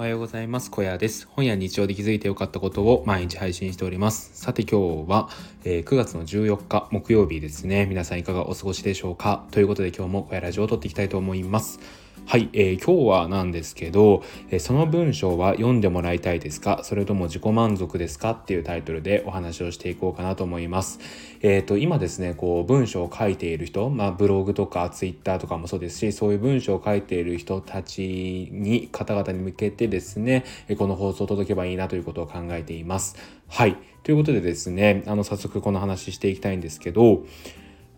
おはようございます。小屋です。本や日常で気づいて良かったことを毎日配信しております。さて今日は、えー、9月の14日木曜日ですね。皆さんいかがお過ごしでしょうか？ということで今日も小屋ラジオを撮っていきたいと思います。はい、えー、今日はなんですけど、えー、その文章は読んでもらいたいですか？それとも自己満足ですか？っていうタイトルでお話をしていこうかなと思います。えっ、ー、と、今ですね、こう文章を書いている人、まあブログとかツイッターとかもそうですし、そういう文章を書いている人たちに、方々に向けてですね、この放送を届けばいいなということを考えています。はい。ということでですね、あの、早速この話していきたいんですけど、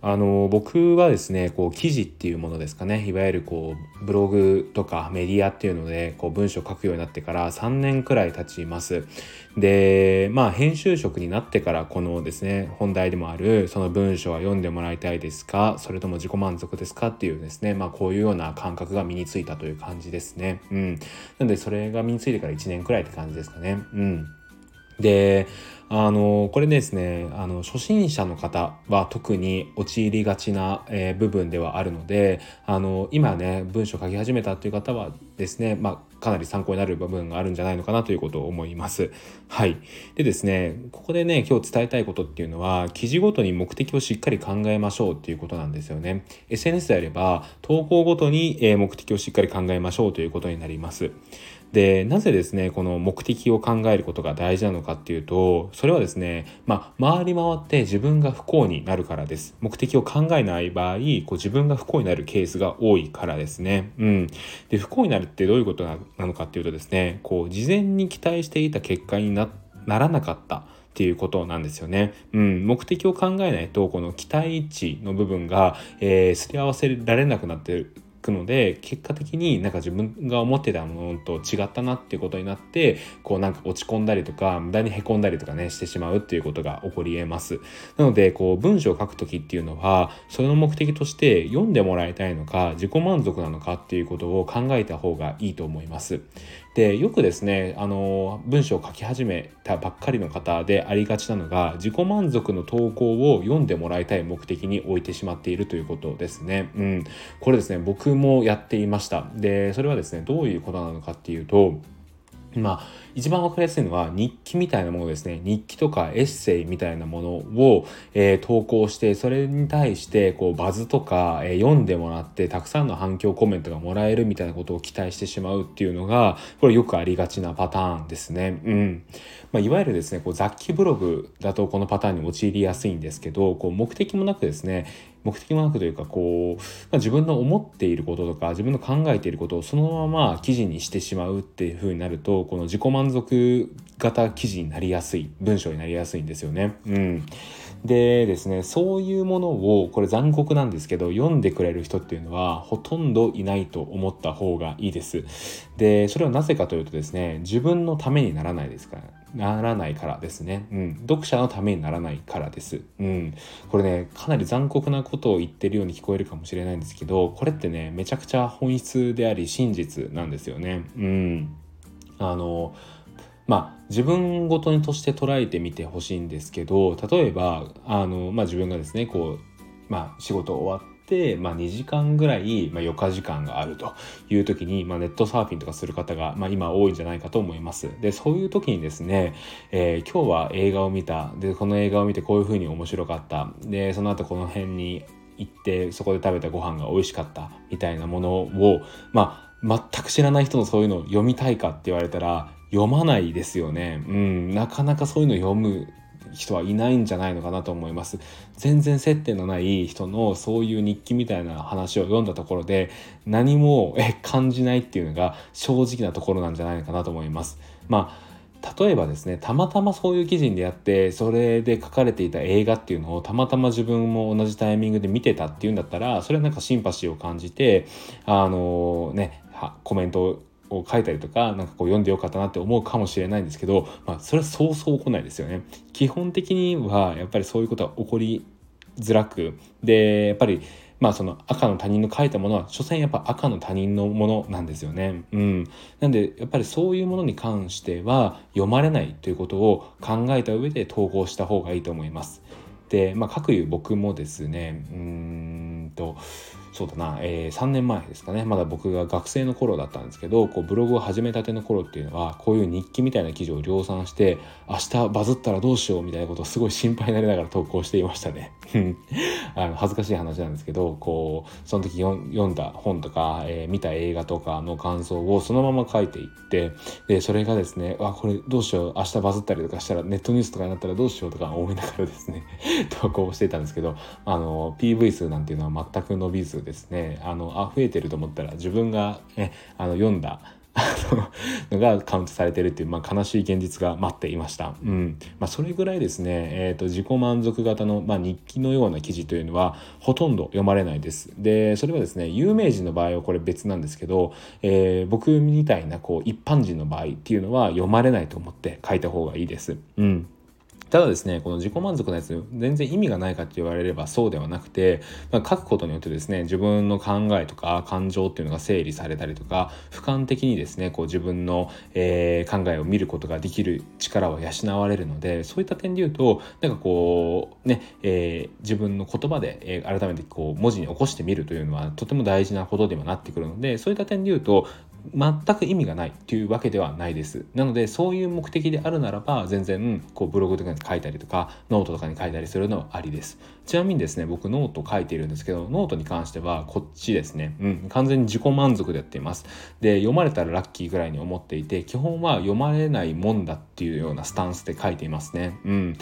あの僕はですねこう記事っていうものですかね。いわゆるこうブログとかメディアっていうのでこう文章を書くようになってから3年くらい経ちます。でまあ編集職になってからこのですね本題でもあるその文章は読んでもらいたいですかそれとも自己満足ですかっていうですねまあこういうような感覚が身についたという感じですね。うん。なのでそれが身についてから1年くらいって感じですかね。うん。であのこれですねあの初心者の方は特に陥りがちな、えー、部分ではあるのであの今ね文章書き始めたっていう方はですね、まあ、かなり参考になる部分があるんじゃないのかなということを思います。はい。でですね、ここでね、今日伝えたいことっていうのは、記事ごとに目的をしっかり考えましょうっていうことなんですよね。SNS であれば、投稿ごとに目的をしっかり考えましょうということになります。でなぜですねこの目的を考えることが大事なのかっていうとそれはですねまあ回り回って自分が不幸になるからです。目的を考えない場合こう自分が不幸になるケースが多いからですね。うん。で不幸になるってどういうことなのかっていうとですねこう事前に期待していた結果にならなかったっていうことなんですよね。うん、目的を考えないとこの期待値の部分が、えー、すり合わせられなくなってくので結果的になんか自分が思ってたものと違ったなっていうことになってこうなんか落ち込んだりとか無駄にへこんだりとかねしてしまうっていうことが起こり得ます。なのでこう文章を書く時っていうのはそれの目的として読んでもらいたいのか自己満足なのかっていうことを考えた方がいいと思います。でよくですねあの文章を書き始めたばっかりの方でありがちなのが自己満足の投稿を読んでもらいたい目的に置いてしまっているということですね。うん、これですね僕もやっていました。でそれはですねどういうことなのかっていうとまあ一番わかりやすいのは日記みたいなものですね日記とかエッセイみたいなものを、えー、投稿してそれに対してこうバズとか、えー、読んでもらってたくさんの反響コメントがもらえるみたいなことを期待してしまうっていうのがこれよくありがちなパターンですね。うんまあ、いわゆるですねこう雑記ブログだとこのパターンに陥りやすいんですけどこう目的もなくですね目的もなくというかこう、まあ、自分の思っていることとか自分の考えていることをそのまま記事にしてしまうっていう風になるとこの自己満足型記事になりやすい文章になりやすいんですよね。うんでですねそういうものをこれ残酷なんですけど読んでくれる人っていうのはほとんどいないと思った方がいいです。でそれはなぜかというとですね自分のためにならないですからならないからですね。うん。読者のためにならないからです。うん。これね、かなり残酷なことを言ってるように聞こえるかもしれないんですけど、これってね、めちゃくちゃ本質であり真実なんですよね。うん。あの、まあ、自分ごとにとして捉えてみてほしいんですけど例えばあの、まあ、自分がですねこう、まあ、仕事終わって、まあ、2時間ぐらい、まあ、余暇時間があるという時に、まあ、ネットサーフィンとかする方が、まあ、今多いんじゃないかと思います。でそういう時にですね、えー、今日は映画を見たでこの映画を見てこういうふうに面白かったでその後この辺に行ってそこで食べたご飯が美味しかったみたいなものをまあ全く知らない人のそういうのを読みたいかって言われたら読まないですよね。うん、なかなかそういうの読む人はいないんじゃないのかなと思います。全然接点のない人のそういう日記みたいな話を読んだところで何も感じないっていうのが正直なところなんじゃないかなと思います。まあ例えばですねたまたまそういう記事に出会ってそれで書かれていた映画っていうのをたまたま自分も同じタイミングで見てたっていうんだったらそれはなんかシンパシーを感じてあのねコメントを書いたりとかなんかこう読んでよかったなって思うかもしれないんですけど、まあ、それはそうそう起こないですよね。基本的にはやっぱりそういうことは起こりづらくでやっぱりまあその赤の他人の書いたものは所詮やっぱ赤の他人のものなんですよね。うん。なんでやっぱりそういうものに関しては読まれないということを考えた上で投稿した方がいいと思います。で、まあ、各いう僕もですねうーんとそうだな、えー、3年前ですかね。まだ僕が学生の頃だったんですけどこうブログを始めたての頃っていうのはこういう日記みたいな記事を量産して明日バズったらどうしようみたいなことをすごい心配になりながら投稿していましたね。あの恥ずかしい話なんですけどこうその時読んだ本とか、えー、見た映画とかの感想をそのまま書いていってでそれがですねわこれどうしよう明日バズったりとかしたらネットニュースとかになったらどうしようとか思いながらですね 投稿してたんですけどあの PV 数なんていうのは全く伸びずですねあのあ増えてると思ったら自分が、ね、あの読んだのがカウントされてるっていう、まあ、悲しい現実が待っていました。うんまあ、それぐらいですね、えーと、自己満足型の、まあ、日記のような記事というのはほとんど読まれないです。でそれはですね有名人の場合はこれ別なんですけど、えー、僕みたいなこう一般人の場合っていうのは読まれないと思って書いた方がいいです。うんただですねこの自己満足のやつ全然意味がないかって言われればそうではなくて、まあ、書くことによってですね自分の考えとか感情っていうのが整理されたりとか俯瞰的にですねこう自分の、えー、考えを見ることができる力は養われるのでそういった点で言うとなんかこうね、えー、自分の言葉で、えー、改めてこう文字に起こしてみるというのはとても大事なことではなってくるのでそういった点で言うと全く意味がないっていうわけではないです。なのでそういう目的であるならば全然こうブログとかに書いたりとかノートとかに書いたりするのはありです。ちなみにですね僕ノート書いているんですけどノートに関してはこっちですね、うん、完全に自己満足でやっています。で読まれたらラッキーぐらいに思っていて基本は読まれないもんだっていうようなスタンスで書いていますね。うん、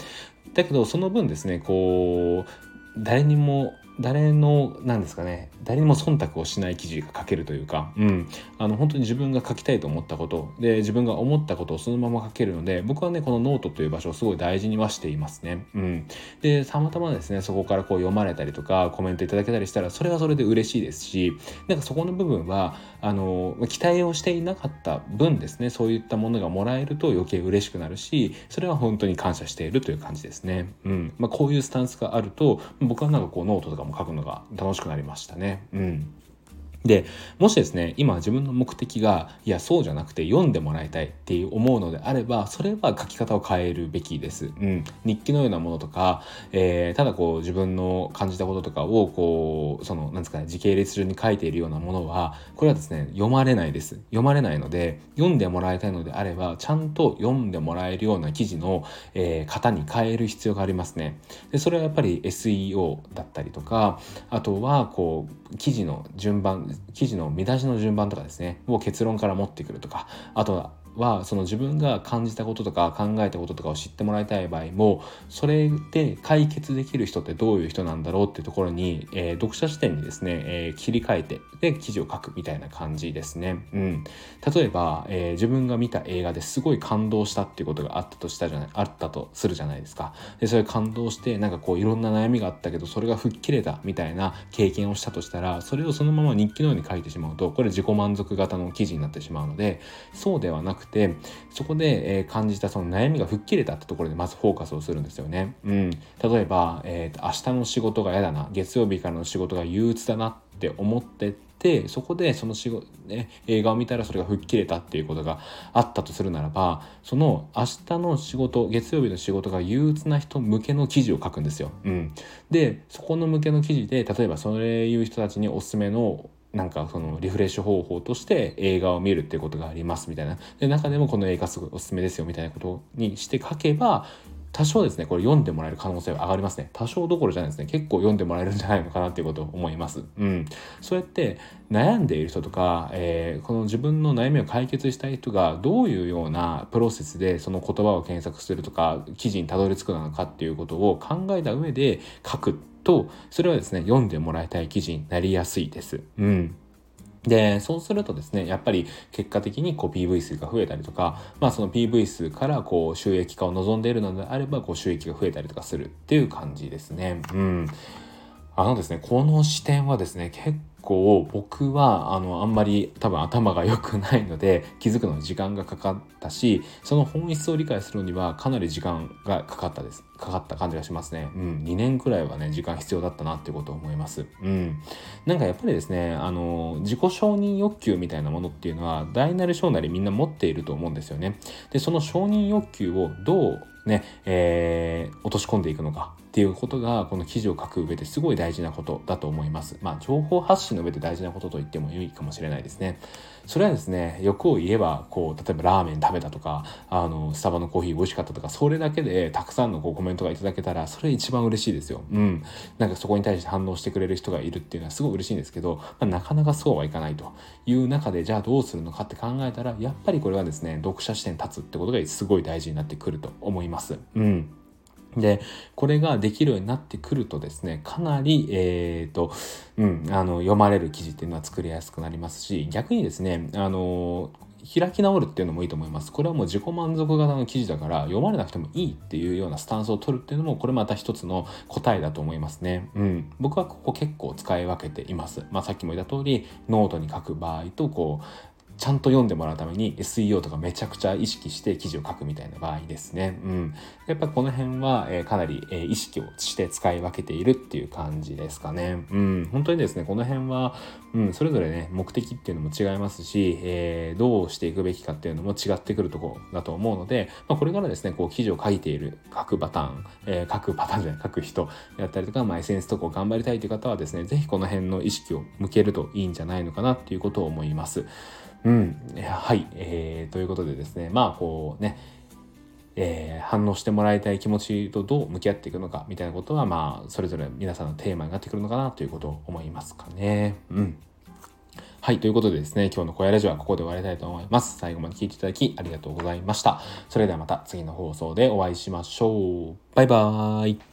だけどその分ですねこう誰にも誰の何ですかね誰にも忖度をしない記事が書けるというか、うん、あの本当に自分が書きたいと思ったことで自分が思ったことをそのまま書けるので僕はねこのノートという場所をすごい大事にはしていますね。うん、でたまたまですねそこからこう読まれたりとかコメントいただけたりしたらそれはそれで嬉しいですしなんかそこの部分はあの期待をしていなかった分ですねそういったものがもらえると余計嬉しくなるしそれは本当に感謝しているという感じですね。うんまあ、こういうスタンスがあると僕はなんかこうノートとかも書くのが楽しくなりましたね。うんでもしですね今自分の目的がいやそうじゃなくて読んでもらいたいっていう思うのであればそれは書き方を変えるべきです。うん、日記のようなものとか、えー、ただこう自分の感じたこととかをこうそのなんですかね時系列順に書いているようなものはこれはですね読まれないです。読まれないので読んでもらいたいのであればちゃんと読んでもらえるような記事の、えー、型に変える必要がありますね。でそれはやっぱり SEO だったりとかあとはこう記事の順番記事の見出しの順番とかですねを結論から持ってくるとかあとははその自分が感じたこととか考えたこととかを知ってもらいたい場合もそれで解決できる人ってどういう人なんだろうっていうところに、えー、読者視点にですね、えー、切り替えてで記事を書くみたいな感じですね。うん、例えば、えー、自分が見た映画ですごい感動したっていうことがあったとしたじゃないあったとするじゃないですか。でそれ感動してなんかこういろんな悩みがあったけどそれが吹っ切れたみたいな経験をしたとしたらそれをそのまま日記のように書いてしまうとこれ自己満足型の記事になってしまうのでそうではなくてそこで、え感じたその悩みが吹っ切れたってところでまずフォーカスをするんですよね。うん、例えば、えー、明日の仕事が嫌だな月曜日からの仕事が憂鬱だなって思ってでそこでその仕事、ね、映画を見たらそれが吹っ切れたっていうことがあったとするならばその明日の仕事月曜日の仕事が憂鬱な人向けの記事を書くんですよ。うん、でそこの向けの記事で例えばそれいう人たちにおすすめのなんかそのリフレッシュ方法として映画を見るっていうことがありますみたいな。で中でもこの映画すごいおすすめですよみたいなことにして書けば多少ですねこれ読んでもらえる可能性は上がりますね。多少どころじゃないですね。結構読んでもらえるんじゃないのかなっていうことを思います。うん。そうやって悩んでいる人とか、えー、この自分の悩みを解決したい人がどういうようなプロセスでその言葉を検索するとか記事にたどり着くのかっていうことを考えた上で書くとそれはですね読んでもらいたい記事になりやすいです。うん。で、そうするとですね、やっぱり結果的にこう PV 数が増えたりとか、まあその PV 数からこう収益化を望んでいるのであれば、こう収益が増えたりとかするっていう感じですね。うん。あのですね、この視点はですね、結構僕はあのあんまり多分頭が良くないので気づくのに時間がかかったしその本質を理解するにはかなり時間がかかったです。かかった感じがしますね。うん。2年くらいはね時間必要だったなっていうことを思います。うん。なんかやっぱりですねあの自己承認欲求みたいなものっていうのは大なり小なりみんな持っていると思うんですよね。でその承認欲求をどうね、えー、落とし込んでいくのか。っていうことがこの記事を書く上ですごい大事なことだと思います。まあ情報発信の上で大事なことと言ってもいいかもしれないですね。それはですね欲を言えばこう例えばラーメン食べたとかあのスタバのコーヒー美味しかったとかそれだけでたくさんのこうコメントがいただけたらそれ一番嬉しいですよ。うん。なんかそこに対して反応してくれる人がいるっていうのはすごい嬉しいんですけど、まあ、なかなかそうはいかないという中でじゃあどうするのかって考えたらやっぱりこれはですね読者視点立つってことがすごい大事になってくると思います。うん。で、これができるようになってくるとですね、かなり、えっ、ー、と、うん、あの、読まれる記事っていうのは作りやすくなりますし、逆にですね、あの、開き直るっていうのもいいと思います。これはもう自己満足型の記事だから読まれなくてもいいっていうようなスタンスを取るっていうのもこれまた一つの答えだと思いますね。うん。僕はここ結構使い分けています。まあさっきも言った通りノートに書く場合とこうちゃんと読んでもらうために SEO とかめちゃくちゃ意識して記事を書くみたいな場合ですね。うん。やっぱこの辺は、え、かなり、え、意識をして使い分けているっていう感じですかね。うん。本当にですね、この辺は、うん、それぞれね、目的っていうのも違いますし、えー、どうしていくべきかっていうのも違ってくるとこだと思うので、まあ、これからですね、こう記事を書いている、書くパターン、えー、書くパターンじゃない、書く人やったりとか、まあ、SNS とかを頑張りたいという方はですね、ぜひこの辺の意識を向けるといいんじゃないのかなっていうことを思います。うん、はい、えー、ということでですねまあこうねえー、反応してもらいたい気持ちとどう向き合っていくのかみたいなことはまあそれぞれ皆さんのテーマになってくるのかなということを思いますかね。うん。はい。ということでですね、今日の小屋ラジオはここで終わりたいと思います。最後まで聞いていただきありがとうございました。それではまた次の放送でお会いしましょう。バイバーイ。